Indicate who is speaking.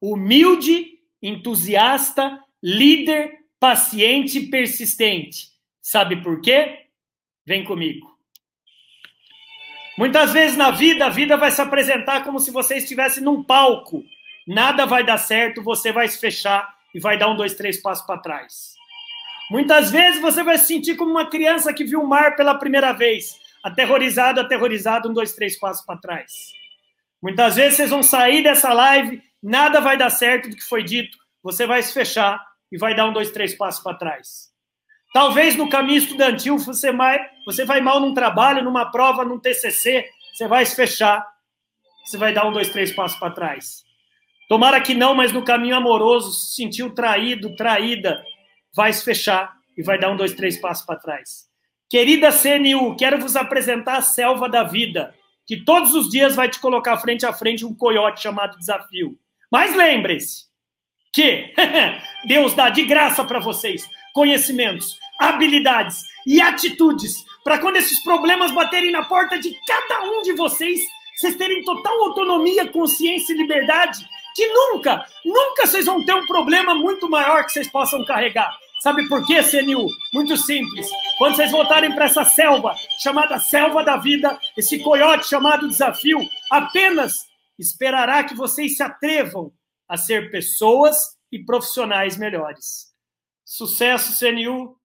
Speaker 1: Humilde, entusiasta, líder, paciente e persistente. Sabe por quê? Vem comigo. Muitas vezes na vida, a vida vai se apresentar como se você estivesse num palco. Nada vai dar certo, você vai se fechar e vai dar um, dois, três passos para trás. Muitas vezes você vai se sentir como uma criança que viu o mar pela primeira vez, aterrorizado, aterrorizado, um, dois, três passos para trás. Muitas vezes vocês vão sair dessa live, nada vai dar certo do que foi dito, você vai se fechar e vai dar um, dois, três passos para trás. Talvez no caminho estudantil você vai, você vai mal num trabalho, numa prova, num TCC, você vai se fechar, você vai dar um, dois, três passos para trás. Tomara que não, mas no caminho amoroso, se sentiu traído, traída, vai se fechar e vai dar um, dois, três passos para trás. Querida CNU, quero vos apresentar a selva da vida, que todos os dias vai te colocar frente a frente um coiote chamado desafio. Mas lembre-se que Deus dá de graça para vocês conhecimentos, habilidades e atitudes para quando esses problemas baterem na porta de cada um de vocês, vocês terem total autonomia, consciência e liberdade, que nunca, nunca vocês vão ter um problema muito maior que vocês possam carregar. Sabe por quê, CNU? Muito simples. Quando vocês voltarem para essa selva, chamada selva da vida, esse coiote chamado desafio, apenas esperará que vocês se atrevam a ser pessoas e profissionais melhores. Sucesso, CNU!